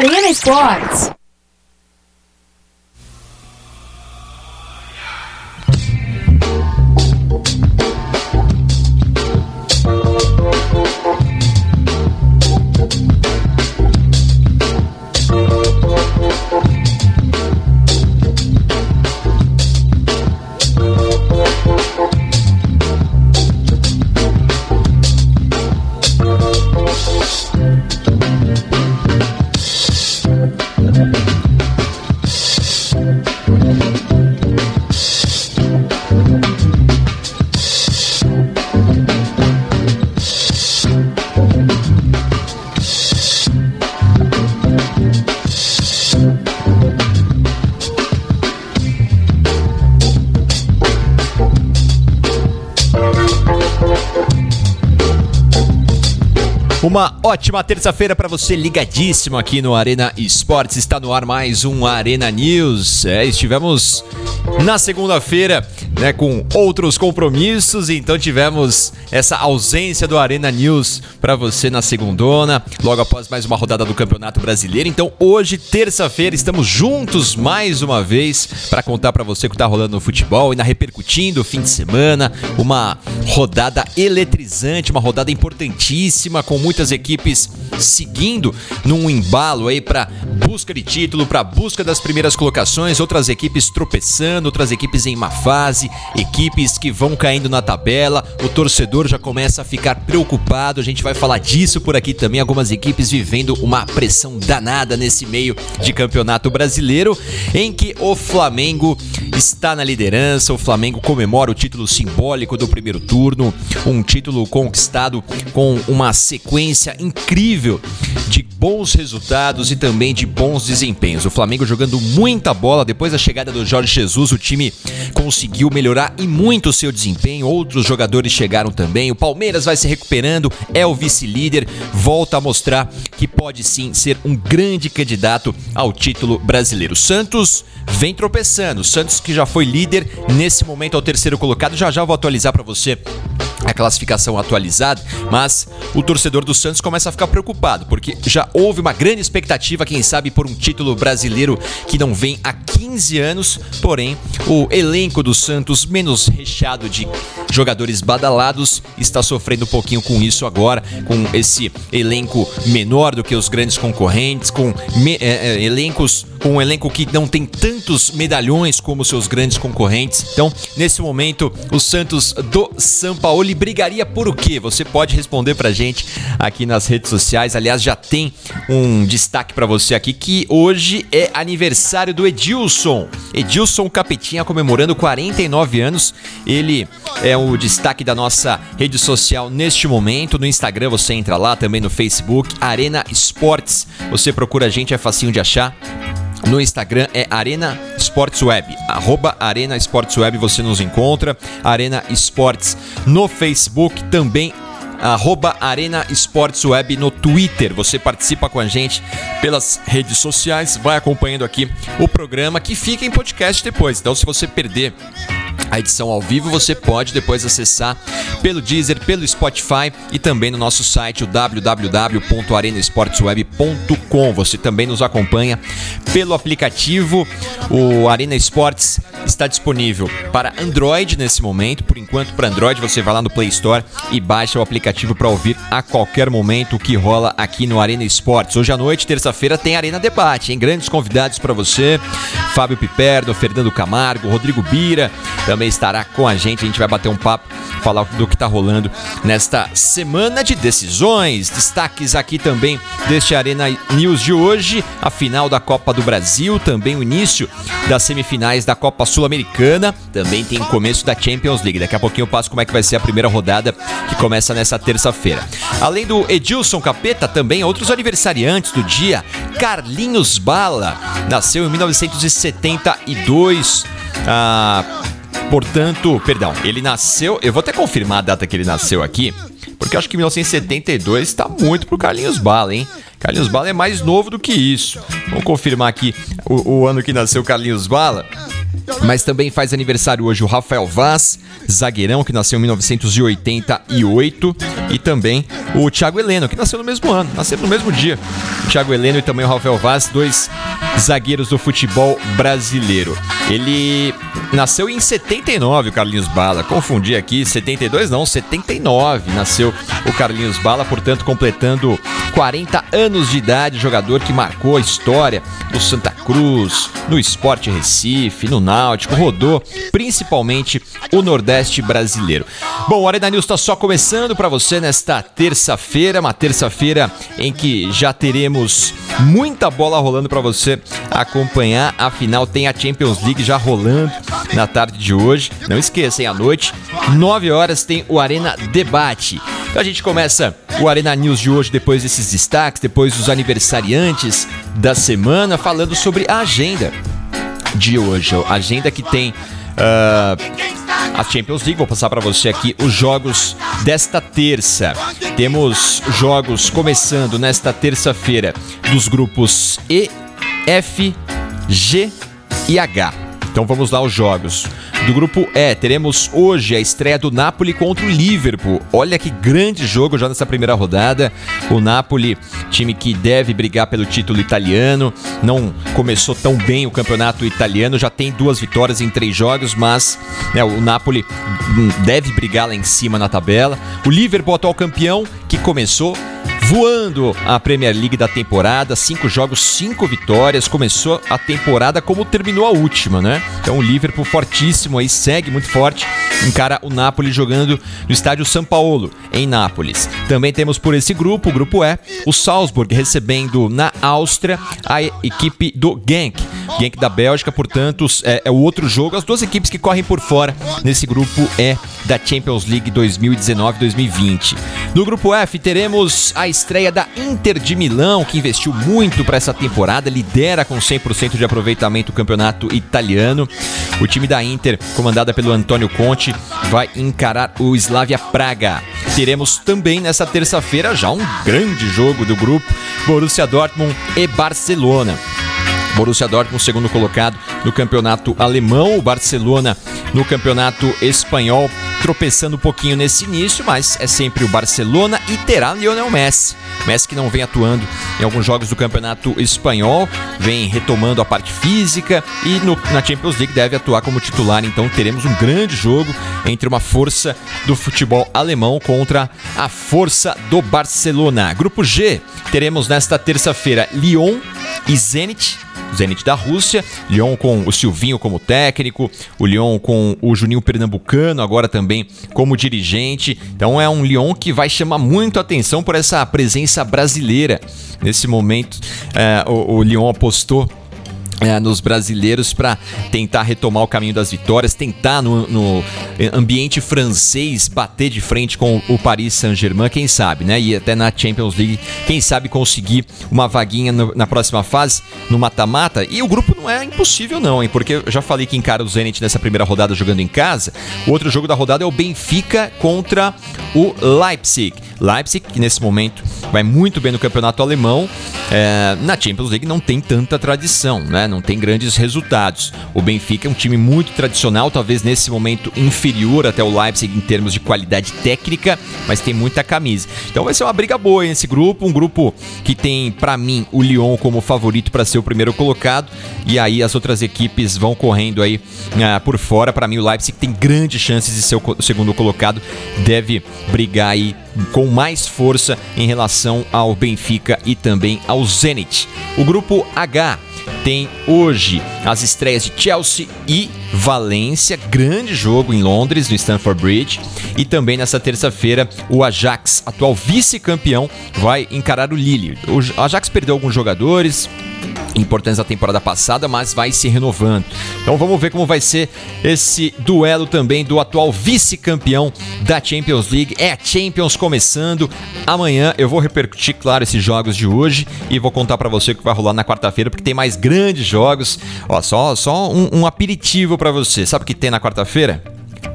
Arena Esportes. Ótima terça-feira para você ligadíssimo aqui no Arena Esportes. Está no ar mais um Arena News. É, estivemos na segunda-feira né, com outros compromissos, então tivemos essa ausência do Arena News para você na segundona, logo após mais uma rodada do Campeonato Brasileiro. Então hoje, terça-feira, estamos juntos mais uma vez para contar para você o que está rolando no futebol e na repercutindo o fim de semana, uma rodada eletrizante, uma rodada importantíssima com muitas equipes seguindo num embalo aí para busca de título, para busca das primeiras colocações, outras equipes tropeçando, outras equipes em má fase, equipes que vão caindo na tabela. O torcedor já começa a ficar preocupado. A gente vai falar disso por aqui também. Algumas equipes vivendo uma pressão danada nesse meio de campeonato brasileiro, em que o Flamengo está na liderança. O Flamengo comemora o título simbólico do primeiro turno, um título conquistado com uma sequência incrível de bons resultados e também de bons desempenhos. O Flamengo jogando muita bola depois da chegada do Jorge Jesus, o time conseguiu melhorar e muito o seu desempenho. Outros jogadores chegaram também. O Palmeiras vai se recuperando, é o vice-líder, volta a mostrar que pode sim ser um grande candidato ao título brasileiro. Santos vem tropeçando. Santos que já foi líder, nesse momento é o terceiro colocado. Já já vou atualizar para você a classificação atualizada, mas o torcedor do Santos começa a ficar preocupado, porque já houve uma grande expectativa, quem sabe, por um título brasileiro que não vem há 15 anos, porém, o elenco do Santos, menos recheado de jogadores badalados, está sofrendo um pouquinho com isso agora, com esse elenco menor do que os grandes concorrentes, com me, é, elencos um elenco que não tem tantos medalhões como seus grandes concorrentes. Então, nesse momento, o Santos do São Paulo brigaria por o quê? Você pode responder pra gente aqui nas redes sociais. Aliás, já tem um destaque para você aqui que hoje é aniversário do Edilson. Edilson Capetinha comemorando 49 anos. Ele é o destaque da nossa rede social neste momento. No Instagram você entra lá, também no Facebook, Arena Esportes. Você procura a gente, é facinho de achar. No Instagram é Arena Sports Web, arroba Arena Sports Web você nos encontra. Arena Esportes no Facebook também arroba Arena Esportes Web no Twitter. Você participa com a gente pelas redes sociais, vai acompanhando aqui o programa que fica em podcast depois. Então, se você perder a edição ao vivo você pode depois acessar pelo Deezer, pelo Spotify e também no nosso site o www.arenaesportsweb.com. Você também nos acompanha pelo aplicativo. O Arena Esportes está disponível para Android nesse momento. Por enquanto, para Android, você vai lá no Play Store e baixa o aplicativo para ouvir a qualquer momento o que rola aqui no Arena Esportes. Hoje à noite, terça-feira, tem Arena Debate, hein? Grandes convidados para você: Fábio Piperno, Fernando Camargo, Rodrigo Bira, também estará com a gente. A gente vai bater um papo, falar do que está rolando nesta semana de decisões. Destaques aqui também deste Arena News de hoje: a final da Copa do Brasil, também o início das semifinais da Copa Sul-Americana, também tem o começo da Champions League. Daqui a pouquinho eu passo como é que vai ser a primeira rodada que começa nessa terça-feira. Além do Edilson Capeta, também outros aniversariantes do dia. Carlinhos Bala nasceu em 1972. Ah, Portanto, perdão, ele nasceu. Eu vou até confirmar a data que ele nasceu aqui, porque eu acho que 1972 está muito pro Carlinhos Bala, hein? Carlinhos Bala é mais novo do que isso. Vamos confirmar aqui o, o ano que nasceu Carlinhos Bala. Mas também faz aniversário hoje o Rafael Vaz, zagueirão, que nasceu em 1988. E também o Thiago Heleno, que nasceu no mesmo ano, nasceu no mesmo dia. O Thiago Heleno e também o Rafael Vaz, dois zagueiros do futebol brasileiro. Ele nasceu em 79, o Carlinhos Bala. Confundi aqui, 72 não, 79 nasceu o Carlinhos Bala, portanto completando 40 anos de idade, jogador que marcou a história no Santa Cruz, no Esporte Recife, no Náutico, rodou principalmente o Nordeste brasileiro. Bom, o Arena News está só começando para você nesta terça-feira, uma terça-feira em que já teremos muita bola rolando para você acompanhar. Afinal, tem a Champions League já rolando na tarde de hoje. Não esqueçam, à noite, 9 horas, tem o Arena Debate. Então a gente começa o Arena News de hoje depois desses destaques, depois dos aniversariantes da semana, falando sobre a agenda de hoje. A agenda que tem. Uh, a Champions League. Vou passar para você aqui os jogos desta terça. Temos jogos começando nesta terça-feira dos grupos E, F, G e H. Então vamos lá os jogos. Do grupo E, teremos hoje a estreia do Napoli contra o Liverpool. Olha que grande jogo já nessa primeira rodada. O Napoli, time que deve brigar pelo título italiano, não começou tão bem o campeonato italiano, já tem duas vitórias em três jogos, mas né, o Napoli hum, deve brigar lá em cima na tabela. O Liverpool, atual campeão, que começou voando a Premier League da temporada, cinco jogos, cinco vitórias. Começou a temporada como terminou a última, né? Então o Liverpool fortíssimo aí, segue muito forte, encara o Napoli jogando no estádio São Paulo, em Nápoles. Também temos por esse grupo, o grupo E, o Salzburg recebendo na Áustria a equipe do Genk. Genk da Bélgica, portanto, é, é o outro jogo. As duas equipes que correm por fora nesse grupo E da Champions League 2019-2020. No grupo F teremos a estreia da Inter de Milão, que investiu muito para essa temporada, lidera com 100% de aproveitamento o campeonato italiano. O time da Inter, comandada pelo Antônio Conte, vai encarar o Slavia Praga. Teremos também nessa terça-feira já um grande jogo do grupo Borussia Dortmund e Barcelona. Borussia Dortmund, segundo colocado no campeonato alemão, o Barcelona no campeonato espanhol, tropeçando um pouquinho nesse início, mas é sempre o Barcelona e terá Lionel Messi. Messi que não vem atuando em alguns jogos do campeonato espanhol, vem retomando a parte física e no, na Champions League deve atuar como titular. Então teremos um grande jogo entre uma força do futebol alemão contra a força do Barcelona. Grupo G, teremos nesta terça-feira Lyon e Zenit Zenit da Rússia, Lyon com o Silvinho como técnico, o Lyon com o Juninho Pernambucano agora também como dirigente. Então é um Lyon que vai chamar muito atenção por essa presença brasileira. Nesse momento, é, o, o Lyon apostou é, nos brasileiros para tentar retomar o caminho das vitórias, tentar no, no, ambiente francês bater de frente com o Paris Saint-Germain, quem sabe, né? E até na Champions League, quem sabe conseguir uma vaguinha no, na próxima fase, no mata-mata. E o grupo não é impossível, não, hein? Porque eu já falei que encara o Zenit nessa primeira rodada jogando em casa. O outro jogo da rodada é o Benfica contra o Leipzig. Leipzig, que nesse momento vai muito bem no campeonato alemão, é, na Champions League não tem tanta tradição, né? não tem grandes resultados. O Benfica é um time muito tradicional, talvez nesse momento inferior até o Leipzig em termos de qualidade técnica, mas tem muita camisa. Então vai ser uma briga boa nesse grupo, um grupo que tem para mim o Lyon como favorito para ser o primeiro colocado e aí as outras equipes vão correndo aí uh, por fora. Para mim o Leipzig tem grandes chances de ser o segundo colocado, deve brigar aí com mais força em relação ao Benfica e também ao Zenit. O grupo H tem hoje as estreias de Chelsea e Valência, grande jogo em Londres, no Stamford Bridge. E também nessa terça-feira, o Ajax, atual vice-campeão, vai encarar o Lille. O Ajax perdeu alguns jogadores, importantes da temporada passada, mas vai se renovando. Então vamos ver como vai ser esse duelo também do atual vice-campeão da Champions League. É a Champions começando. Amanhã eu vou repercutir, claro, esses jogos de hoje e vou contar para você o que vai rolar na quarta-feira, porque tem mais grandes jogos. Ó, só, só um, um aperitivo para você. Sabe o que tem na quarta-feira?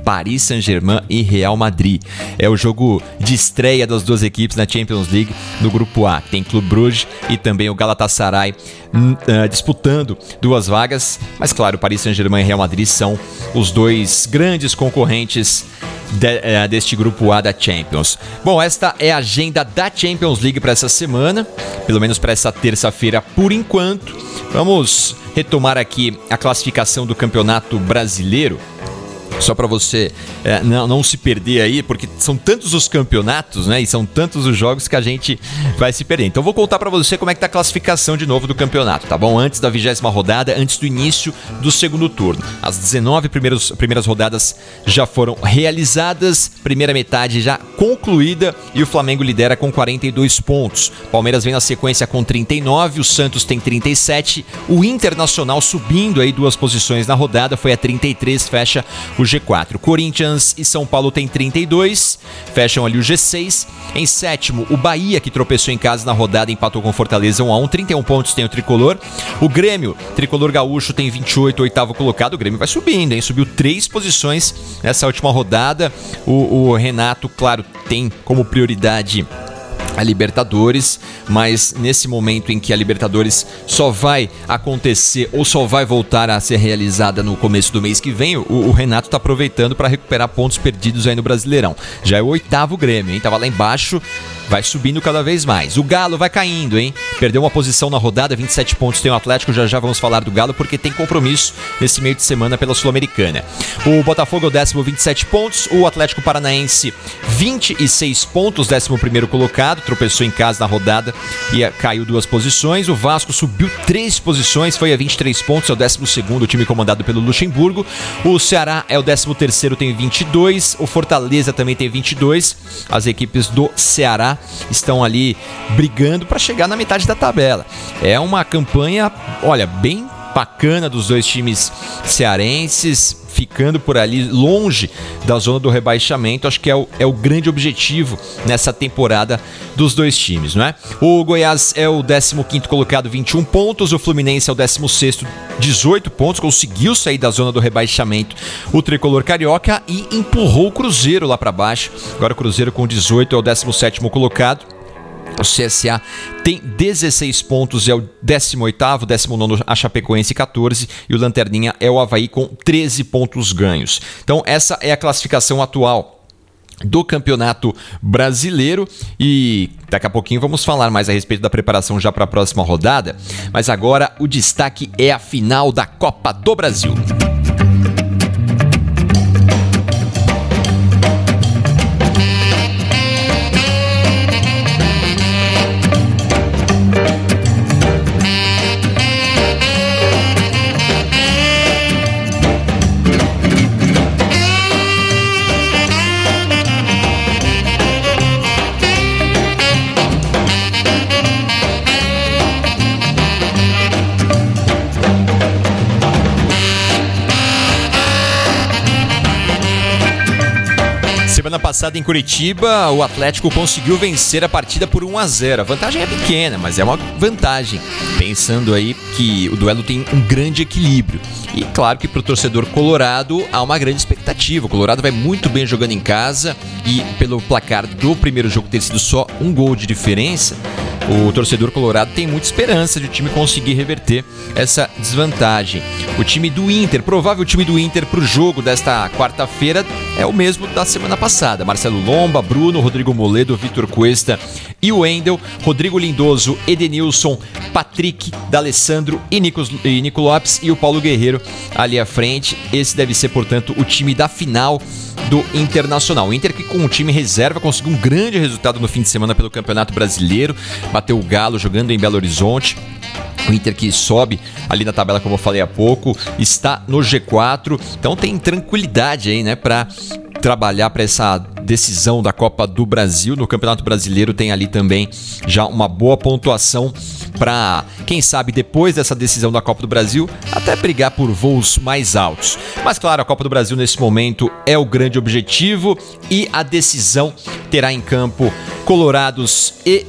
Paris Saint-Germain e Real Madrid. É o jogo de estreia das duas equipes na Champions League no grupo A. Tem Clube Bruges e também o Galatasaray uh, disputando duas vagas, mas claro, Paris Saint-Germain e Real Madrid são os dois grandes concorrentes de, uh, deste grupo A da Champions. Bom, esta é a agenda da Champions League para essa semana, pelo menos para essa terça-feira por enquanto. Vamos retomar aqui a classificação do Campeonato Brasileiro. Só para você é, não, não se perder aí, porque são tantos os campeonatos, né? E são tantos os jogos que a gente vai se perder. Então vou contar para você como é que tá a classificação de novo do campeonato, tá bom? Antes da vigésima rodada, antes do início do segundo turno. As 19 primeiros, primeiras rodadas já foram realizadas, primeira metade já concluída e o Flamengo lidera com 42 pontos. Palmeiras vem na sequência com 39, o Santos tem 37, o Internacional subindo aí duas posições na rodada, foi a 33, fecha o G4. Corinthians e São Paulo têm 32, fecham ali o G6. Em sétimo, o Bahia, que tropeçou em casa na rodada, empatou com Fortaleza 1 a 1 31 pontos tem o tricolor. O Grêmio, tricolor gaúcho, tem 28, oitavo colocado. O Grêmio vai subindo, hein? Subiu três posições nessa última rodada. O, o Renato, claro, tem como prioridade a Libertadores, mas nesse momento em que a Libertadores só vai acontecer ou só vai voltar a ser realizada no começo do mês que vem, o, o Renato está aproveitando para recuperar pontos perdidos aí no Brasileirão. Já é o oitavo Grêmio, hein? Tava lá embaixo, vai subindo cada vez mais. O Galo vai caindo, hein? Perdeu uma posição na rodada, 27 pontos tem o Atlético, já já vamos falar do Galo porque tem compromisso nesse meio de semana pela Sul-Americana. O Botafogo é o décimo, 27 pontos, o Atlético Paranaense 26 pontos, décimo primeiro colocado, tropeçou em casa na rodada e caiu duas posições. O Vasco subiu três posições, foi a 23 pontos, é o décimo segundo, time comandado pelo Luxemburgo. O Ceará é o décimo terceiro, tem 22, o Fortaleza também tem 22. As equipes do Ceará estão ali brigando para chegar na metade da tabela. É uma campanha, olha, bem bacana dos dois times cearenses, ficando por ali longe da zona do rebaixamento. Acho que é o, é o grande objetivo nessa temporada dos dois times, não é? O Goiás é o 15 colocado, 21 pontos. O Fluminense é o 16, 18 pontos. Conseguiu sair da zona do rebaixamento o tricolor carioca e empurrou o Cruzeiro lá para baixo. Agora o Cruzeiro com 18 é o 17 colocado. O CSA tem 16 pontos, é o 18º, 19 a Chapecoense 14 e o Lanterninha é o Havaí com 13 pontos ganhos. Então essa é a classificação atual do Campeonato Brasileiro e daqui a pouquinho vamos falar mais a respeito da preparação já para a próxima rodada, mas agora o destaque é a final da Copa do Brasil. Passada em Curitiba, o Atlético conseguiu vencer a partida por 1 a 0. A vantagem é pequena, mas é uma vantagem. Pensando aí que o duelo tem um grande equilíbrio. E claro que para o torcedor colorado há uma grande expectativa. O Colorado vai muito bem jogando em casa e pelo placar do primeiro jogo ter sido só um gol de diferença, o torcedor colorado tem muita esperança de o time conseguir reverter essa desvantagem. O time do Inter, provável time do Inter para o jogo desta quarta-feira é o mesmo da semana passada. Marcelo Lomba, Bruno, Rodrigo Moledo, Vitor Cuesta e o Endel, Rodrigo Lindoso, Edenilson, Patrick, D'Alessandro e, e Nico Lopes e o Paulo Guerreiro ali à frente. Esse deve ser, portanto, o time da final do Internacional. O Inter que com o time reserva conseguiu um grande resultado no fim de semana pelo Campeonato Brasileiro, bateu o Galo jogando em Belo Horizonte. O Inter que sobe ali na tabela, como eu falei há pouco, está no G4, então tem tranquilidade aí, né, para trabalhar para essa decisão da Copa do Brasil. No Campeonato Brasileiro tem ali também já uma boa pontuação para, quem sabe, depois dessa decisão da Copa do Brasil, até brigar por voos mais altos. Mas claro, a Copa do Brasil nesse momento é o grande objetivo e a decisão terá em campo Colorados e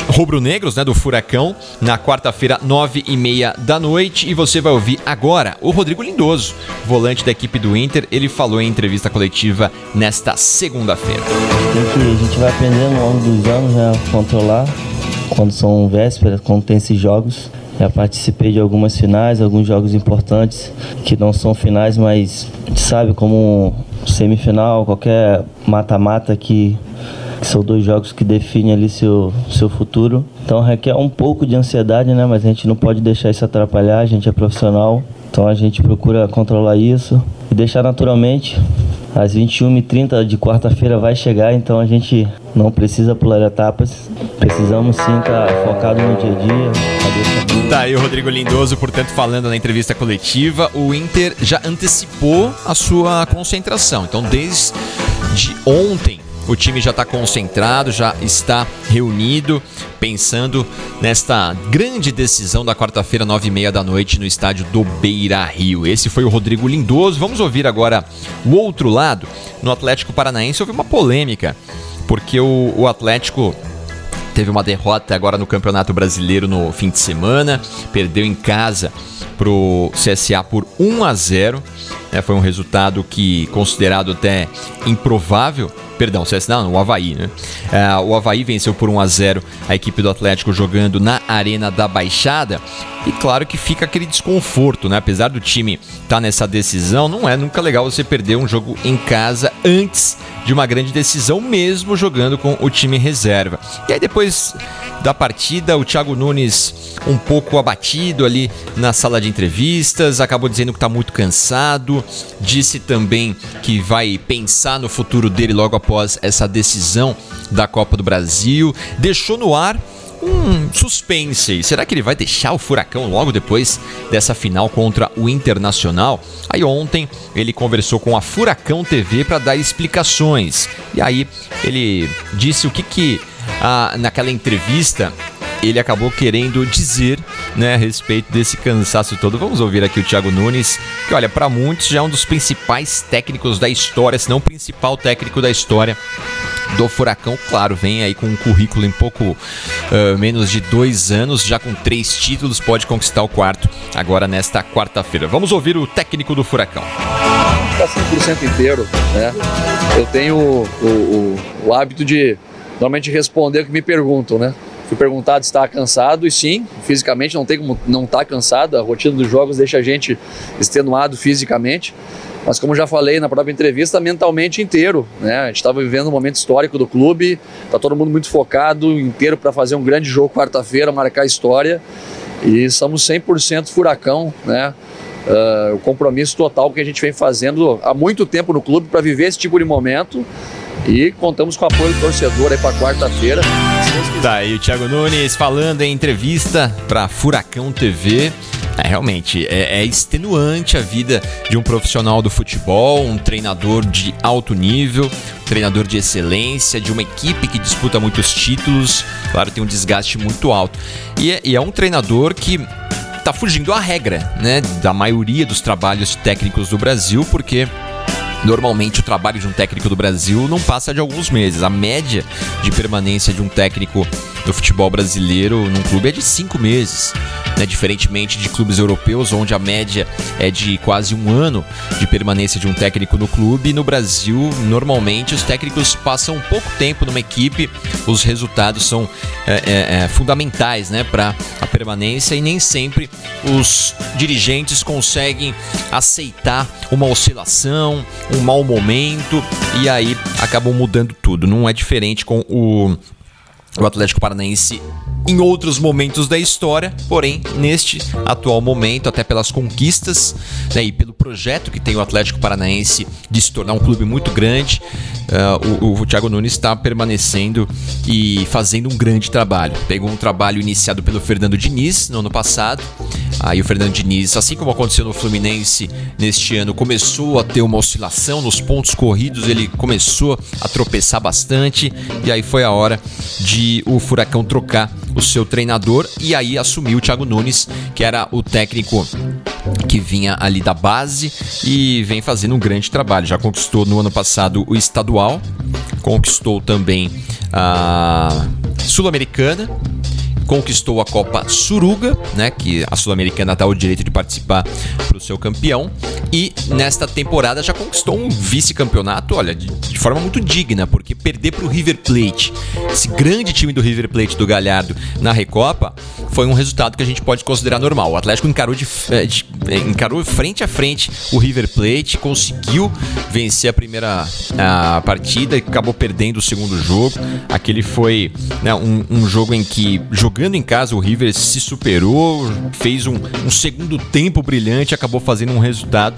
rubro-negros, né, do Furacão, na quarta-feira, nove e meia da noite. E você vai ouvir agora o Rodrigo Lindoso, volante da equipe do Inter. Ele falou em entrevista coletiva nesta segunda-feira. A gente vai aprendendo ao longo dos anos né, a controlar quando são vésperas, quando tem esses jogos. Já participei de algumas finais, alguns jogos importantes que não são finais, mas sabe como semifinal, qualquer mata-mata que são dois jogos que definem ali seu, seu futuro. Então requer um pouco de ansiedade, né? Mas a gente não pode deixar isso atrapalhar, a gente é profissional, então a gente procura controlar isso e deixar naturalmente. Às 21h30 de quarta-feira vai chegar, então a gente não precisa pular etapas. Precisamos sim estar tá focado no dia a dia. Tá aí o Rodrigo Lindoso, portanto, falando na entrevista coletiva. O Inter já antecipou a sua concentração. Então, desde ontem, o time já está concentrado, já está reunido, pensando nesta grande decisão da quarta-feira, nove e meia da noite, no estádio do Beira Rio. Esse foi o Rodrigo Lindoso. Vamos ouvir agora o outro lado. No Atlético Paranaense houve uma polêmica, porque o, o Atlético teve uma derrota agora no Campeonato Brasileiro no fim de semana, perdeu em casa pro CSA por 1 a 0. É, foi um resultado que considerado até improvável Perdão, CS não, o Havaí, né? Uh, o Havaí venceu por 1 a 0 a equipe do Atlético jogando na Arena da Baixada. E claro que fica aquele desconforto, né? Apesar do time estar tá nessa decisão, não é nunca legal você perder um jogo em casa antes de uma grande decisão, mesmo jogando com o time reserva. E aí depois da partida, o Thiago Nunes um pouco abatido ali na sala de entrevistas, acabou dizendo que está muito cansado, disse também que vai pensar no futuro dele logo após essa decisão da Copa do Brasil, deixou no ar um suspense. Será que ele vai deixar o Furacão logo depois dessa final contra o Internacional? Aí ontem ele conversou com a Furacão TV para dar explicações. E aí ele disse o que que ah, naquela entrevista ele acabou querendo dizer né, a respeito desse cansaço todo. Vamos ouvir aqui o Thiago Nunes, que olha, para muitos já é um dos principais técnicos da história, se não o principal técnico da história do Furacão. Claro, vem aí com um currículo em pouco uh, menos de dois anos, já com três títulos, pode conquistar o quarto agora nesta quarta-feira. Vamos ouvir o técnico do Furacão. Está 100% inteiro, né? Eu tenho o, o, o hábito de normalmente responder o que me perguntam, né? Fui perguntado se estava cansado e sim, fisicamente não tem como não estar tá cansado. A rotina dos jogos deixa a gente extenuado fisicamente. Mas como já falei na própria entrevista, mentalmente inteiro. Né? A gente estava vivendo um momento histórico do clube, está todo mundo muito focado, inteiro para fazer um grande jogo quarta-feira, marcar história. E somos 100% furacão, né? Uh, o compromisso total que a gente vem fazendo há muito tempo no clube para viver esse tipo de momento e contamos com o apoio do torcedor aí para quarta-feira. Tá aí o Thiago Nunes falando em entrevista para Furacão TV. É, realmente, é, é, extenuante a vida de um profissional do futebol, um treinador de alto nível, um treinador de excelência, de uma equipe que disputa muitos títulos. Claro, tem um desgaste muito alto. E é, e é um treinador que está fugindo à regra, né, da maioria dos trabalhos técnicos do Brasil, porque Normalmente o trabalho de um técnico do Brasil não passa de alguns meses. A média de permanência de um técnico do futebol brasileiro num clube é de cinco meses. Né? Diferentemente de clubes europeus, onde a média é de quase um ano de permanência de um técnico no clube, no Brasil, normalmente os técnicos passam pouco tempo numa equipe, os resultados são é, é, é, fundamentais né, para a permanência e nem sempre os dirigentes conseguem aceitar uma oscilação, um mau momento e aí acabam mudando tudo. Não é diferente com o o Atlético Paranaense em outros momentos da história, porém, neste atual momento, até pelas conquistas né, e pelo projeto que tem o Atlético Paranaense de se tornar um clube muito grande, uh, o, o Thiago Nunes está permanecendo e fazendo um grande trabalho. Pegou um trabalho iniciado pelo Fernando Diniz no ano passado, aí o Fernando Diniz, assim como aconteceu no Fluminense neste ano, começou a ter uma oscilação nos pontos corridos, ele começou a tropeçar bastante, e aí foi a hora de o Furacão trocar o seu treinador e aí assumiu o Thiago Nunes, que era o técnico que vinha ali da base e vem fazendo um grande trabalho. Já conquistou no ano passado o estadual, conquistou também a Sul-Americana, conquistou a Copa Suruga, né, que a Sul-Americana dá o direito de participar para o seu campeão, e nesta temporada já conquistou um vice-campeonato, olha, de, de, forma muito digna, porque perder para o River Plate, esse grande time do River Plate do Galhardo na Recopa, foi um resultado que a gente pode considerar normal. O Atlético encarou, de, eh, de, eh, encarou frente a frente o River Plate, conseguiu vencer a primeira a partida e acabou perdendo o segundo jogo. Aquele foi né, um, um jogo em que jogando em casa, o River se superou, fez um, um segundo tempo brilhante, acabou fazendo um resultado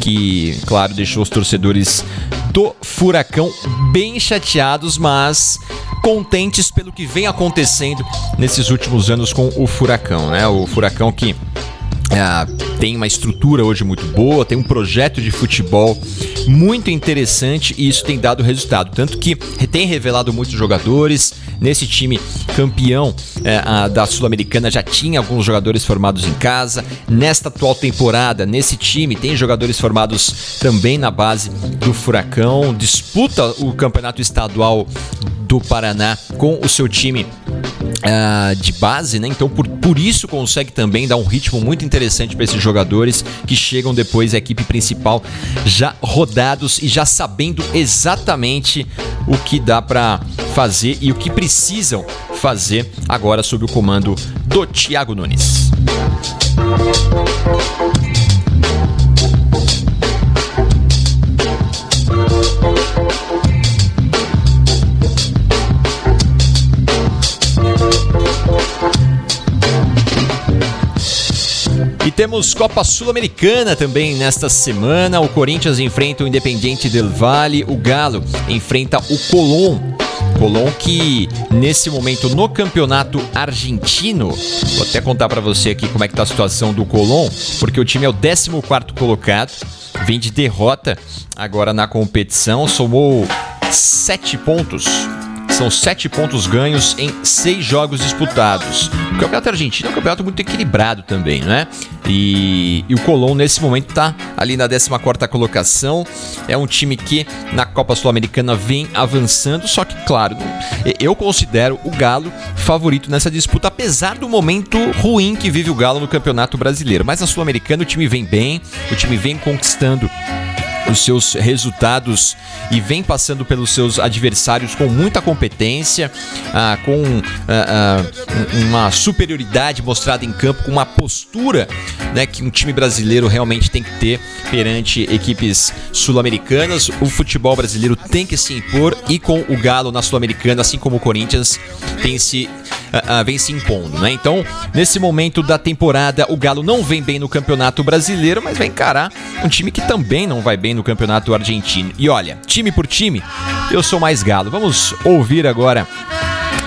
que, claro, deixou os torcedores do Furacão bem chateados, mas contentes pelo que vem acontecendo nesses últimos anos com o Furacão, né? O Furacão que é, tem uma estrutura hoje muito boa, tem um projeto de futebol muito interessante e isso tem dado resultado. Tanto que tem revelado muitos jogadores. Nesse time campeão é, da Sul-Americana já tinha alguns jogadores formados em casa. Nesta atual temporada, nesse time, tem jogadores formados também na base do Furacão. Disputa o campeonato estadual do Paraná com o seu time uh, de base, né? Então por, por isso consegue também dar um ritmo muito interessante para esses jogadores que chegam depois à equipe principal já rodados e já sabendo exatamente o que dá para fazer e o que precisam fazer agora sob o comando do Thiago Nunes. Temos Copa Sul-Americana também nesta semana. O Corinthians enfrenta o Independiente del Valle, o Galo enfrenta o Colón. Colón que nesse momento no campeonato argentino, vou até contar para você aqui como é que tá a situação do Colón, porque o time é o 14 colocado, vem de derrota agora na competição, somou 7 pontos são sete pontos ganhos em seis jogos disputados. O campeonato argentino é um campeonato muito equilibrado também, né? E, e o Colón nesse momento está ali na 14 colocação. É um time que na Copa Sul-Americana vem avançando, só que, claro, eu considero o Galo favorito nessa disputa, apesar do momento ruim que vive o Galo no Campeonato Brasileiro. Mas na Sul-Americana o time vem bem, o time vem conquistando os seus resultados e vem passando pelos seus adversários com muita competência, ah, com ah, ah, uma superioridade mostrada em campo, com uma postura né, que um time brasileiro realmente tem que ter perante equipes sul-americanas. O futebol brasileiro tem que se impor e com o Galo na Sul-Americana, assim como o Corinthians, tem se uh, vem se impondo, né? Então, nesse momento da temporada, o Galo não vem bem no Campeonato Brasileiro, mas vai encarar um time que também não vai bem no Campeonato Argentino. E olha, time por time, eu sou mais Galo. Vamos ouvir agora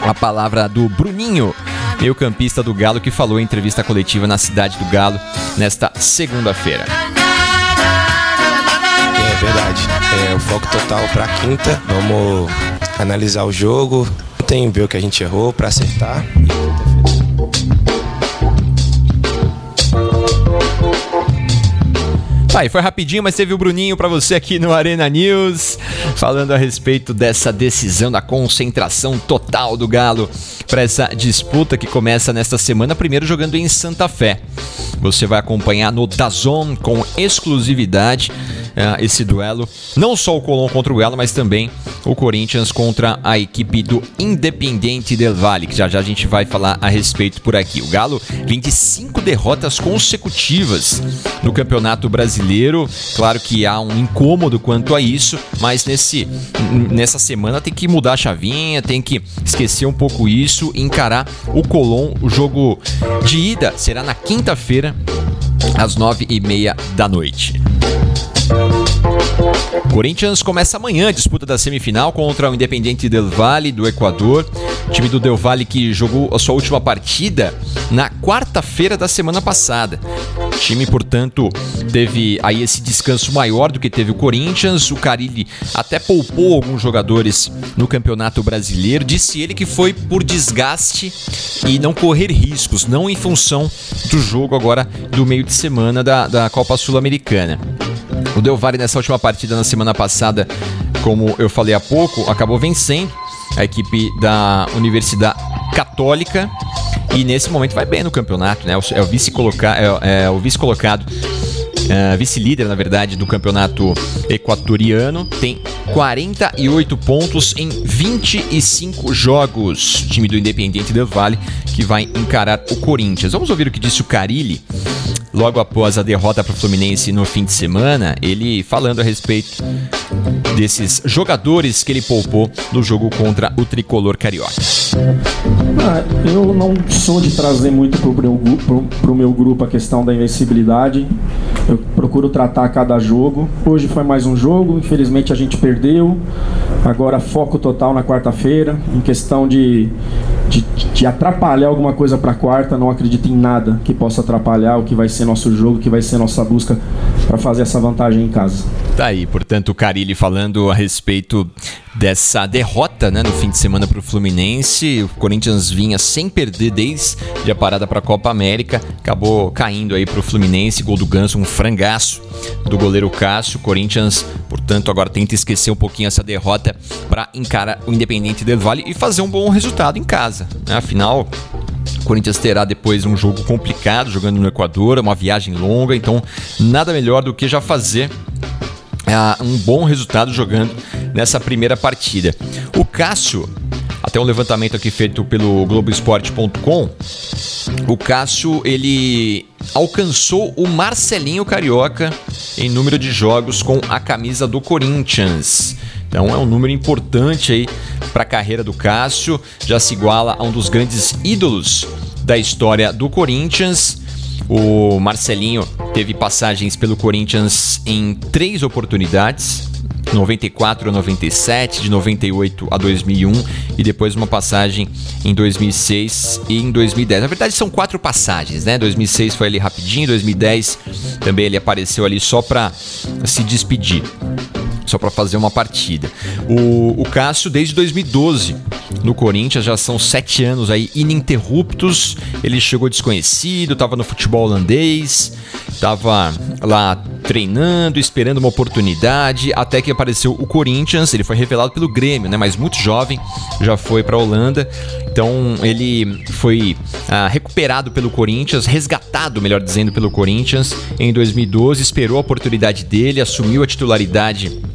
a palavra do Bruninho, meio campista do Galo, que falou em entrevista coletiva na cidade do Galo nesta segunda-feira. É verdade. É o foco total para quinta. Vamos analisar o jogo, tem ver o que a gente errou para acertar. Aí, foi rapidinho, mas teve o Bruninho para você aqui no Arena News, falando a respeito dessa decisão da concentração total do Galo para essa disputa que começa nesta semana, primeiro jogando em Santa Fé. Você vai acompanhar no Dazon com exclusividade uh, esse duelo. Não só o Colón contra o Galo, mas também o Corinthians contra a equipe do Independiente del Valle, que já já a gente vai falar a respeito por aqui. O Galo vem de cinco derrotas consecutivas no Campeonato Brasileiro. Claro que há um incômodo quanto a isso, mas nesse, nessa semana tem que mudar a chavinha, tem que esquecer um pouco isso e encarar o Colón. O jogo de ida será na quinta-feira, às nove e meia da noite. Corinthians começa amanhã a disputa da semifinal contra o Independiente Del Valle do Equador. O time do Del Valle que jogou a sua última partida na quarta-feira da semana passada. O time, portanto, teve aí esse descanso maior do que teve o Corinthians. O Carilli até poupou alguns jogadores no Campeonato Brasileiro. Disse ele que foi por desgaste e não correr riscos, não em função do jogo agora do meio de semana da, da Copa Sul-Americana. O Del Valle nessa última partida na semana passada, como eu falei há pouco, acabou vencendo a equipe da Universidade Católica. E nesse momento vai bem no campeonato, né? É o vice-colocado, é, é, o vice-colocado uh, vice-líder, na verdade, do campeonato equatoriano, tem 48 pontos em 25 jogos. Time do Independiente del Valle que vai encarar o Corinthians. Vamos ouvir o que disse o Carilli logo após a derrota para o Fluminense no fim de semana, ele falando a respeito desses jogadores que ele poupou no jogo contra o tricolor carioca. Ah, eu não sou de trazer muito para o meu, grupo a questão da invencibilidade. Eu procuro tratar cada jogo. Hoje foi mais um jogo, infelizmente a gente perdeu. Agora foco total na quarta-feira, em questão de, de, atrapalhar alguma coisa para quarta. Não acredito em nada que possa atrapalhar o que vai ser nosso jogo, que vai ser nossa busca para fazer essa vantagem em casa. Tá aí, portanto, o Carilli falando a respeito dessa derrota né, no fim de semana para o Fluminense. O Corinthians vinha sem perder desde a parada para a Copa América, acabou caindo aí para o Fluminense, gol do Ganso, um frangaço do goleiro Cássio. O Corinthians, portanto, agora tenta esquecer um pouquinho essa derrota para encarar o Independente del Valle e fazer um bom resultado em casa. Né? Afinal, o Corinthians terá depois um jogo complicado jogando no Equador, uma viagem longa, então nada melhor do que já fazer uh, um bom resultado jogando nessa primeira partida. O Cássio, até um levantamento aqui feito pelo Globoesporte.com, o Cássio ele alcançou o Marcelinho Carioca em número de jogos com a camisa do Corinthians. Então é um número importante aí para a carreira do Cássio, já se iguala a um dos grandes ídolos da história do Corinthians. O Marcelinho teve passagens pelo Corinthians em três oportunidades. 94 a 97, de 98 a 2001 e depois uma passagem em 2006 e em 2010. Na verdade são quatro passagens, né? 2006 foi ali rapidinho, 2010 também ele apareceu ali só para se despedir só para fazer uma partida. O, o Cássio, desde 2012, no Corinthians, já são sete anos aí ininterruptos. Ele chegou desconhecido, estava no futebol holandês, estava lá treinando, esperando uma oportunidade, até que apareceu o Corinthians. Ele foi revelado pelo Grêmio, né? Mas muito jovem, já foi para a Holanda. Então ele foi ah, recuperado pelo Corinthians, resgatado, melhor dizendo, pelo Corinthians em 2012. Esperou a oportunidade dele, assumiu a titularidade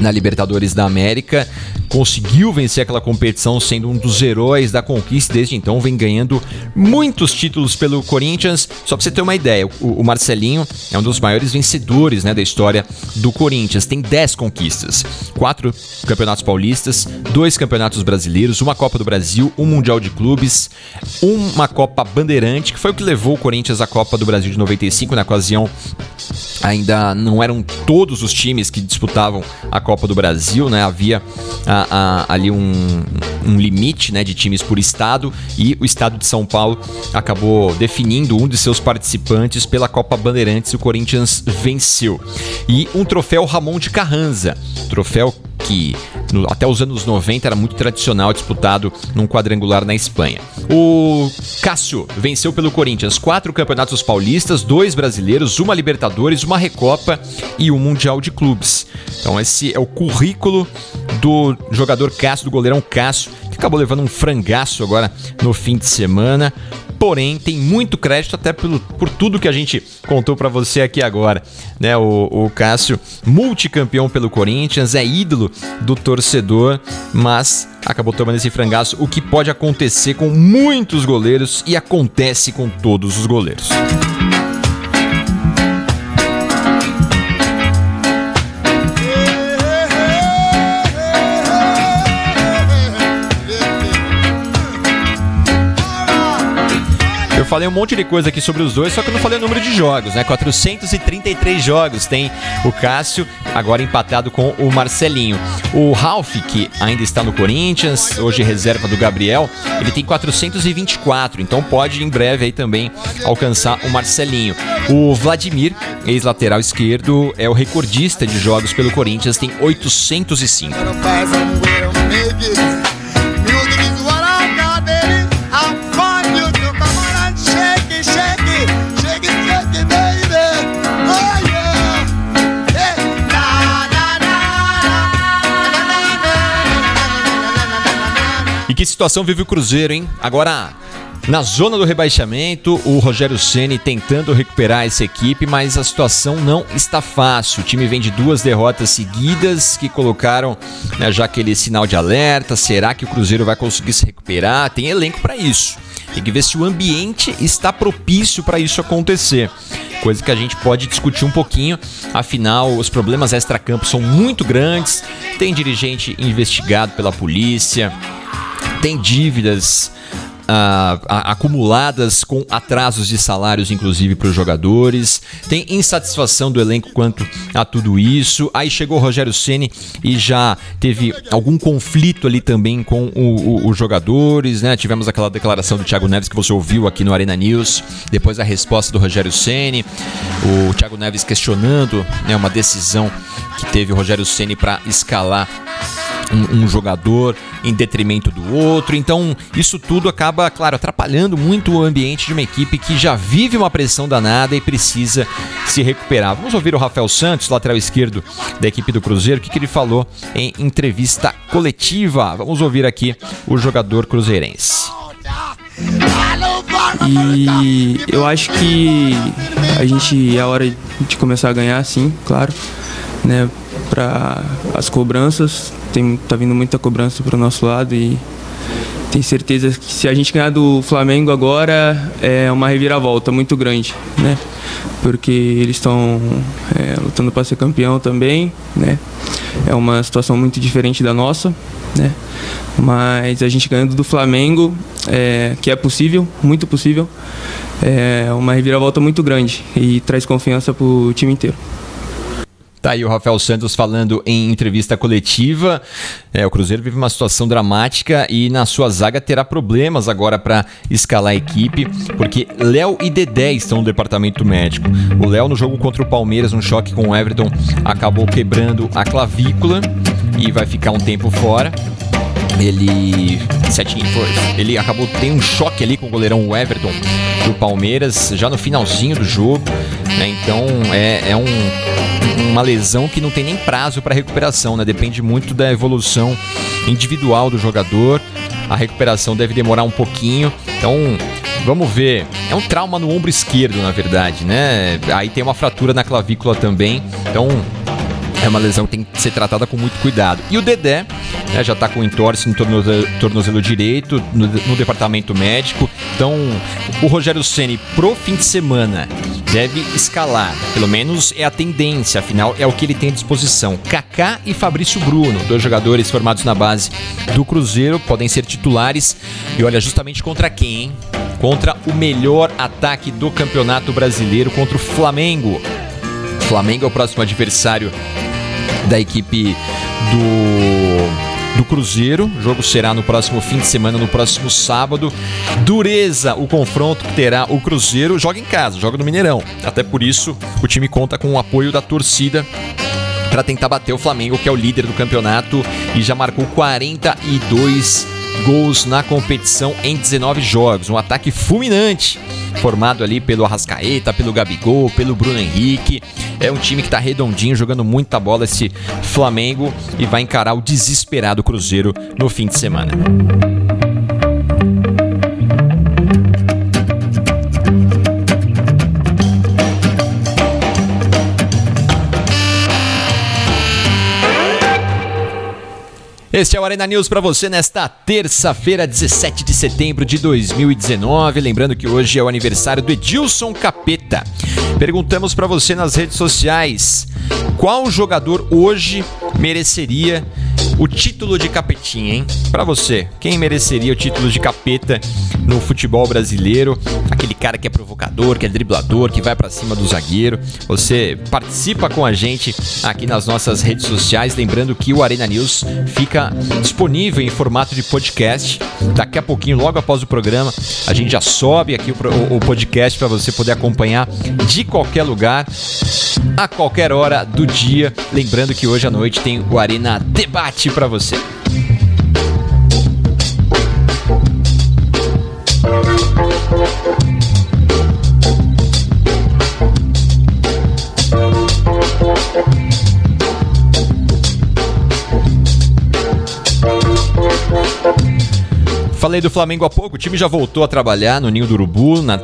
na Libertadores da América conseguiu vencer aquela competição sendo um dos heróis da conquista. Desde então vem ganhando muitos títulos pelo Corinthians. Só para você ter uma ideia, o, Marcelinho é um dos maiores vencedores né, da história do Corinthians. Tem 10 conquistas, quatro campeonatos paulistas, dois campeonatos brasileiros, uma Copa do Brasil, um Mundial de Clubes, uma Copa Bandeirante, que foi o que levou o Corinthians à Copa do Brasil de 95. Na ocasião, ainda não eram todos os times que disputavam a Copa do Brasil, né? Havia a, a, ali um, um, limite né, de times por estado e o estado de São Paulo acabou definindo um de seus participantes pela Copa Bandeirantes e o Corinthians venceu. E um troféu Ramon de Carranza, troféu que no, até os anos 90 era muito tradicional disputado num quadrangular na Espanha. O Cássio venceu pelo Corinthians quatro campeonatos paulistas, dois brasileiros, uma Libertadores, uma Recopa e um Mundial de Clubes. Então esse é o currículo do jogador Cássio, do goleirão Cássio, que acabou levando um frangaço agora no fim de semana porém tem muito crédito até pelo, por tudo que a gente contou para você aqui agora. Né? O, o Cássio, multicampeão pelo Corinthians, é ídolo do torcedor, mas acabou tomando esse frangaço, o que pode acontecer com muitos goleiros e acontece com todos os goleiros. Falei um monte de coisa aqui sobre os dois, só que eu não falei o número de jogos, né? 433 jogos tem o Cássio, agora empatado com o Marcelinho. O Ralph, que ainda está no Corinthians, hoje reserva do Gabriel, ele tem 424, então pode em breve aí também alcançar o Marcelinho. O Vladimir, ex-lateral esquerdo, é o recordista de jogos pelo Corinthians, tem 805. Situação vive o Cruzeiro, hein? Agora, na zona do rebaixamento, o Rogério Ceni tentando recuperar essa equipe, mas a situação não está fácil. O time vem de duas derrotas seguidas que colocaram né, já aquele sinal de alerta. Será que o Cruzeiro vai conseguir se recuperar? Tem elenco para isso. Tem que ver se o ambiente está propício para isso acontecer. Coisa que a gente pode discutir um pouquinho, afinal, os problemas extra-campo são muito grandes. Tem dirigente investigado pela polícia, tem dívidas Uh, acumuladas com atrasos de salários, inclusive para os jogadores. Tem insatisfação do elenco quanto a tudo isso. Aí chegou o Rogério Ceni e já teve algum conflito ali também com os jogadores, né? Tivemos aquela declaração do Thiago Neves que você ouviu aqui no Arena News, depois a resposta do Rogério Ceni, o Thiago Neves questionando né, uma decisão que teve o Rogério Ceni para escalar um, um, jogador em detrimento do outro. Então, isso tudo acaba, claro, atrapalhando muito o ambiente de uma equipe que já vive uma pressão danada e precisa se recuperar. Vamos ouvir o Rafael Santos, lateral esquerdo da equipe do Cruzeiro, o que, que ele falou em entrevista coletiva. Vamos ouvir aqui o jogador cruzeirense. E eu acho que a gente é a hora de começar a ganhar, sim, claro, né? Para as cobranças, tem, tá vindo muita cobrança para o nosso lado e tenho certeza que se a gente ganhar do Flamengo agora é uma reviravolta muito grande, né? Porque eles estão é, lutando para ser campeão também, né? É uma situação muito diferente da nossa, né? Mas a gente ganhando do Flamengo, é, que é possível, muito possível, é uma reviravolta muito grande e traz confiança para o time inteiro. Tá aí o Rafael Santos falando em entrevista coletiva. É, o Cruzeiro vive uma situação dramática e na sua zaga terá problemas agora para escalar a equipe, porque Léo e Dedé estão no departamento médico. O Léo, no jogo contra o Palmeiras, um choque com o Everton, acabou quebrando a clavícula e vai ficar um tempo fora ele ele acabou tendo um choque ali com o goleirão Everton do Palmeiras já no finalzinho do jogo, né? Então é, é um uma lesão que não tem nem prazo para recuperação, né? Depende muito da evolução individual do jogador. A recuperação deve demorar um pouquinho. Então, vamos ver. É um trauma no ombro esquerdo, na verdade, né? Aí tem uma fratura na clavícula também. Então, é uma lesão que tem que ser tratada com muito cuidado. E o Dedé né, já está com entorse no tornozelo, tornozelo direito, no, no, departamento médico. Então, o Rogério Ceni pro fim de semana deve escalar. Pelo menos é a tendência, afinal é o que ele tem à disposição. Kaká e Fabrício Bruno, dois jogadores formados na base do Cruzeiro, podem ser titulares. E olha, justamente contra quem, hein? Contra o melhor ataque do Campeonato Brasileiro, contra o Flamengo. Flamengo é o próximo adversário da equipe do do Cruzeiro. O jogo será no próximo fim de semana, no próximo sábado. Dureza o confronto que terá o Cruzeiro. Joga em casa, joga no Mineirão. Até por isso, o time conta com o apoio da torcida para tentar bater o Flamengo, que é o líder do campeonato e já marcou 42 gols na competição em 19 jogos. Um ataque fulminante, formado ali pelo Arrascaeta, pelo Gabigol, pelo Bruno Henrique. É um time que está redondinho, jogando muita bola esse Flamengo e vai encarar o desesperado Cruzeiro no fim de semana. Este é o Arena News para você nesta terça-feira, 17 de setembro de 2019. Lembrando que hoje é o aniversário do Edilson Capeta. Perguntamos para você nas redes sociais qual jogador hoje mereceria o título de capetinha, hein? Para você, quem mereceria o título de capeta no futebol brasileiro? Aquele cara que é provocador, que é driblador, que vai para cima do zagueiro. Você participa com a gente aqui nas nossas redes sociais, lembrando que o Arena News fica disponível em formato de podcast. Daqui a pouquinho, logo após o programa, a gente já sobe aqui o, o podcast para você poder acompanhar de qualquer lugar, a qualquer hora do dia. Lembrando que hoje à noite tem o Arena Debate para você. Falei do Flamengo há pouco, o time já voltou a trabalhar no Ninho do Urubu na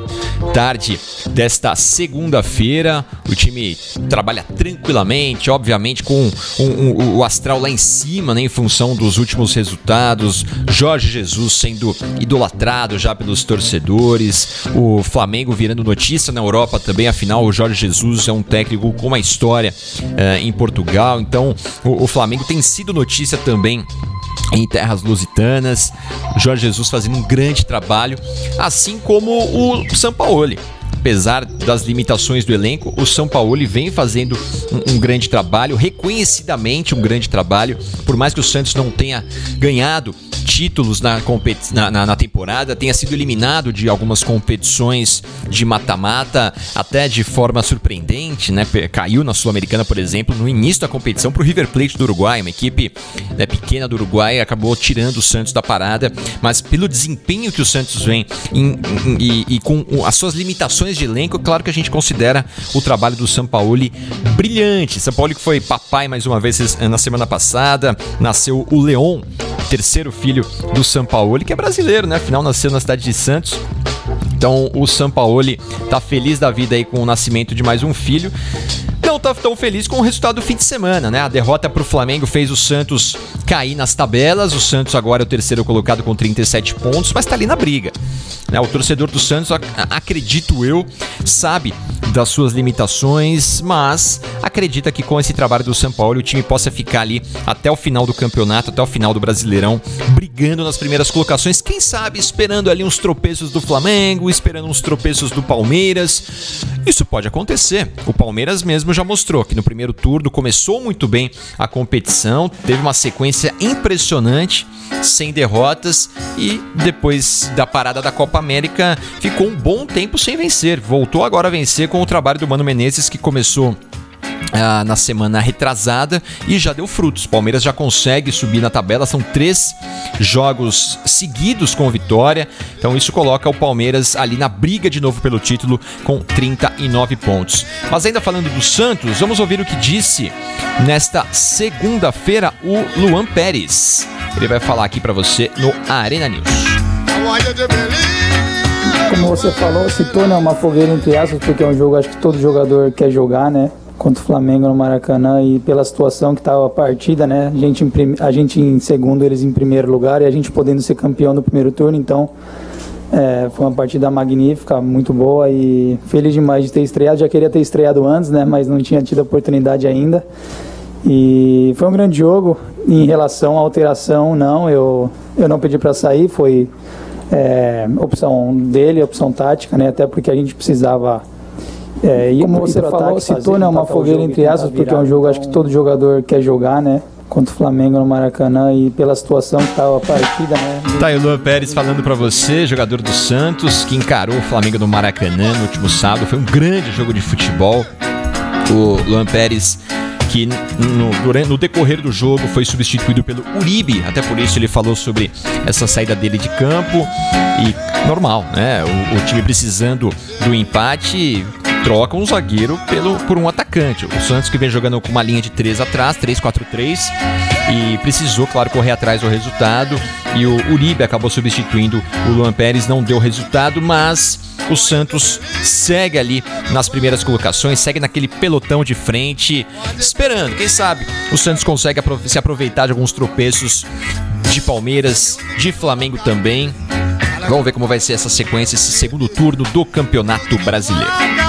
tarde desta segunda-feira. O time trabalha tranquilamente, obviamente com um, um, o astral lá em cima, né, em função dos últimos resultados. Jorge Jesus sendo idolatrado já pelos torcedores. O Flamengo virando notícia na Europa também, afinal, o Jorge Jesus é um técnico com uma história uh, em Portugal. Então, o, o Flamengo tem sido notícia também em terras lusitanas. Jorge Jesus fazendo um grande trabalho, assim como o Sampaoli. Apesar das limitações do elenco, o São Paulo vem fazendo um, um, grande trabalho, reconhecidamente um grande trabalho, por mais que o Santos não tenha ganhado títulos na, na, na, na temporada, tenha sido eliminado de algumas competições de mata-mata, até de forma surpreendente, né? Caiu na Sul-Americana, por exemplo, no início da competição para o River Plate do Uruguai, uma equipe né, pequena do Uruguai, acabou tirando o Santos da parada, mas pelo desempenho que o Santos vem em, em, e, e com as suas limitações de elenco, claro que a gente considera o trabalho do Sampaoli brilhante. Sampaoli que foi papai mais uma vez na semana passada, nasceu o Leon, terceiro filho do Sampaoli, que é brasileiro, né? Afinal, nasceu na cidade de Santos. Então o Sampaoli tá feliz da vida aí com o nascimento de mais um filho não tá tão feliz com o resultado do fim de semana, né? A derrota para o Flamengo fez o Santos cair nas tabelas. O Santos agora é o terceiro colocado com 37 pontos, mas tá ali na briga. Né? O torcedor do Santos, acredito eu, sabe das suas limitações, mas acredita que com esse trabalho do São Paulo o time possa ficar ali até o final do campeonato, até o final do Brasileirão, brigando nas primeiras colocações. Quem sabe esperando ali uns tropeços do Flamengo, esperando uns tropeços do Palmeiras. Isso pode acontecer. O Palmeiras mesmo já mostrou que no primeiro turno começou muito bem a competição, teve uma sequência impressionante, sem derrotas e depois da parada da Copa América ficou um bom tempo sem vencer. Voltou agora a vencer com o trabalho do Mano Menezes que começou ah, na semana retrasada e já deu frutos. Palmeiras já consegue subir na tabela, são três jogos seguidos com vitória, então isso coloca o Palmeiras ali na briga de novo pelo título com 39 pontos. Mas ainda falando do Santos, vamos ouvir o que disse nesta segunda-feira o Luan Pérez. Ele vai falar aqui para você no Arena News. Como você falou, se torna uma fogueira entre aspas, porque é um jogo acho que todo jogador quer jogar, né? Contra o Flamengo no Maracanã e pela situação que estava a partida, né? A gente, em, a gente em segundo, eles em primeiro lugar e a gente podendo ser campeão no primeiro turno, então é, foi uma partida magnífica, muito boa e feliz demais de ter estreado. Já queria ter estreado antes, né? Mas não tinha tido a oportunidade ainda. E foi um grande jogo. Em relação à alteração, não, eu, eu não pedi para sair, foi é, opção dele, opção tática, né? Até porque a gente precisava é, e como você falou, citou, né, uma fogueira entre aspas, porque é um jogo, acho que todo jogador quer jogar, né? Contra o Flamengo no Maracanã e pela situação que estava a partida, né? Tá aí o Luan Pérez falando para você, jogador do Santos, que encarou o Flamengo no Maracanã no último sábado. Foi um grande jogo de futebol. O Luan Pérez que no, durante, no decorrer do jogo foi substituído pelo Uribe, até por isso ele falou sobre essa saída dele de campo e normal, né? O, o time precisando do empate troca um zagueiro pelo, por um atacante. O Santos que vem jogando com uma linha de três atrás, 3-4-3, e precisou, claro, correr atrás do resultado. E o Uribe acabou substituindo o Luan Pérez, não deu resultado, mas o Santos segue ali nas primeiras colocações, segue naquele pelotão de frente, esperando. Quem sabe o Santos consegue se aproveitar de alguns tropeços de Palmeiras, de Flamengo também. Vamos ver como vai ser essa sequência, esse segundo turno do Campeonato Brasileiro.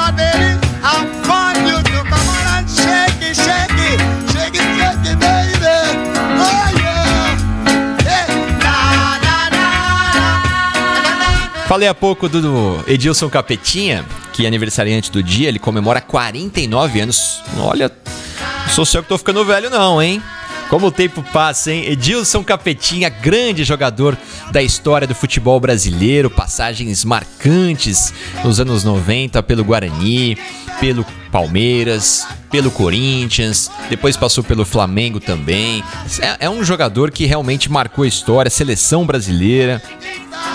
Falei há pouco do Edilson Capetinha, que é aniversariante do dia, ele comemora 49 anos. Olha, não sou eu que tô ficando velho não, hein? Como o tempo passa, hein? Edilson Capetinha, grande jogador da história do futebol brasileiro, passagens marcantes nos anos 90 pelo Guarani, pelo Palmeiras, pelo Corinthians, depois passou pelo Flamengo também. É, é um jogador que realmente marcou a história, seleção brasileira.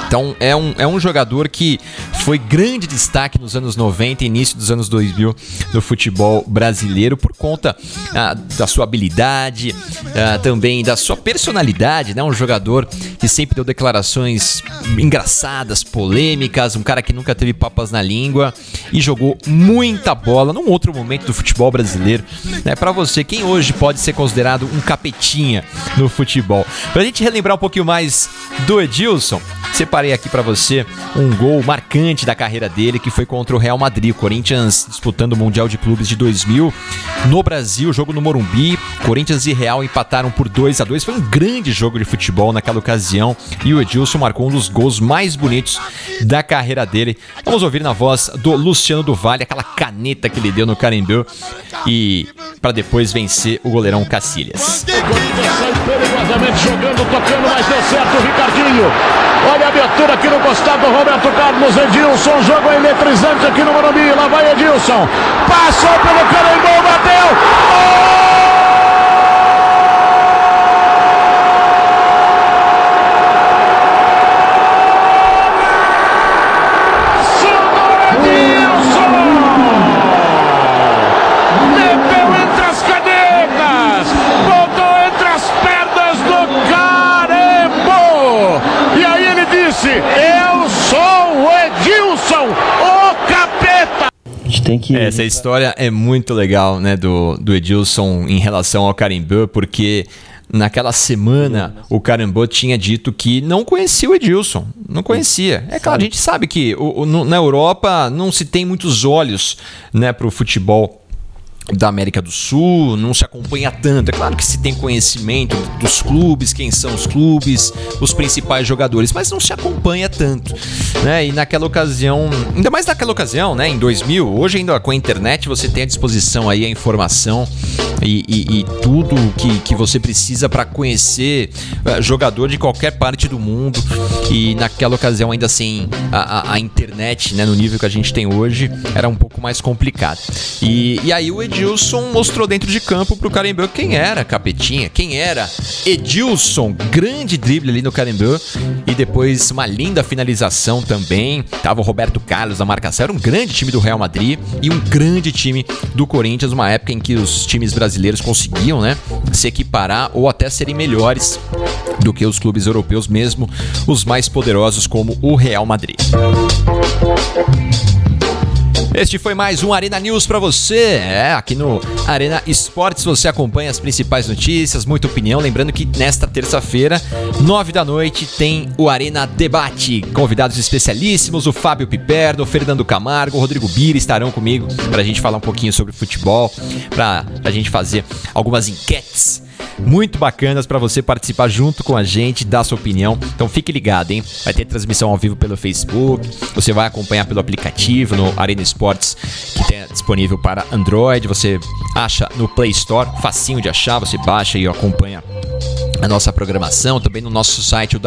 Então é um, é um jogador que foi grande destaque nos anos 90 e início dos anos 2000 no futebol brasileiro por conta ah, da sua habilidade, ah, também da sua personalidade, né? Um jogador que sempre deu declarações engraçadas, polêmicas, um cara que nunca teve papas na língua e jogou muita bola num outro momento do futebol brasileiro. Né? Para você, quem hoje pode ser considerado um capetinha no futebol? Pra gente relembrar um pouquinho mais do Edilson, separei aqui para você um gol marcante da carreira dele que foi contra o Real Madrid, Corinthians disputando o Mundial de Clubes de 2000 no Brasil, jogo no Morumbi, Corinthians e Real empataram por 2 a 2. Foi um grande jogo de futebol naquela ocasião e o Edilson marcou um dos gols mais bonitos da carreira dele. Vamos ouvir na voz do Luciano do Vale aquela caneta que ele deu no Carimbeu e para depois vencer o goleirão Cacilhas. jogando, tocando, mas deu certo Ricardinho. Olha a abertura aqui no costado do Roberto Carlos Edilson. Jogo eletrizante aqui no Morumbi. Lá vai Edilson. Passou pelo Carimbou, bateu. Gol! Tem que. Essa história é muito legal, né, do, do Edilson em relação ao Carimbô, porque naquela semana o Carimbô tinha dito que não conhecia o Edilson. Não conhecia. É claro, a gente sabe que o, o, na Europa não se tem muitos olhos né, para o futebol da América do Sul, não se acompanha tanto. É claro que se tem conhecimento dos clubes, quem são os clubes, os principais jogadores, mas não se acompanha tanto, né? E naquela ocasião, ainda mais naquela ocasião, né? Em 2000, hoje ainda com a internet você tem à disposição aí a informação e, e, e tudo que, que você precisa para conhecer uh, jogador de qualquer parte do mundo. E naquela ocasião, ainda assim, a, a, internet, né, no nível que a gente tem hoje, era um pouco mais complicado. E, e aí o Ed Edilson mostrou dentro de campo pro Carembeu quem era Capetinha, quem era Edilson. Grande drible ali no Carembeu. E depois uma linda finalização também. Tava o Roberto Carlos na marcação. Era um grande time do Real Madrid e um grande time do Corinthians. Uma época em que os times brasileiros conseguiam, né, se equiparar ou até serem melhores do que os clubes europeus, mesmo os mais poderosos como o Real Madrid. Este foi mais um Arena News para você. É, aqui no Arena Esportes você acompanha as principais notícias, muita opinião. Lembrando que nesta terça-feira, nove da noite, tem o Arena Debate. Convidados especialíssimos, o Fábio Piperno, o Fernando Camargo, o Rodrigo Bira estarão comigo para a gente falar um pouquinho sobre futebol, para a gente fazer algumas enquetes muito bacanas para você participar junto com a gente, dar sua opinião. Então fique ligado, hein? Vai ter transmissão ao vivo pelo Facebook, você vai acompanhar pelo aplicativo no Arena Esportes, que tem disponível para Android. Você acha no Play Store, facinho de achar, você baixa e acompanha a nossa programação, também no nosso site o.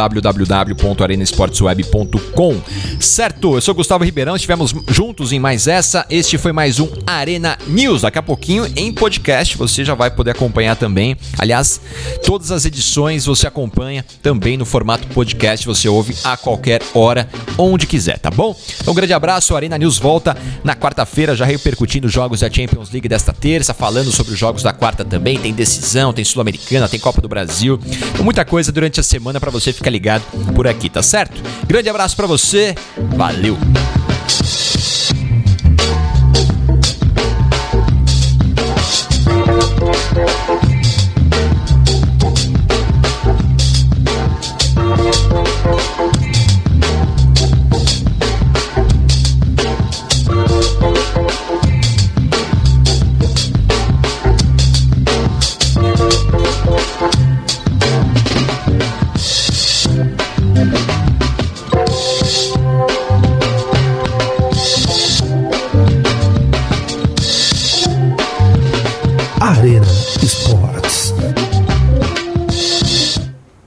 Certo, eu sou Gustavo Ribeirão, estivemos juntos em mais essa. Este foi mais um Arena News. Daqui a pouquinho em podcast você já vai poder acompanhar também. Aliás, todas as edições você acompanha também no formato podcast, você ouve a qualquer hora, onde quiser, tá bom? Então, um grande abraço. Arena News volta na quarta-feira, já repercutindo os jogos da Champions League desta terça, falando sobre os jogos da quarta também. Tem decisão, tem Sul-Americana, tem Copa do Brasil. Muita coisa durante a semana para você ficar ligado por aqui, tá certo? Grande abraço para você. Valeu.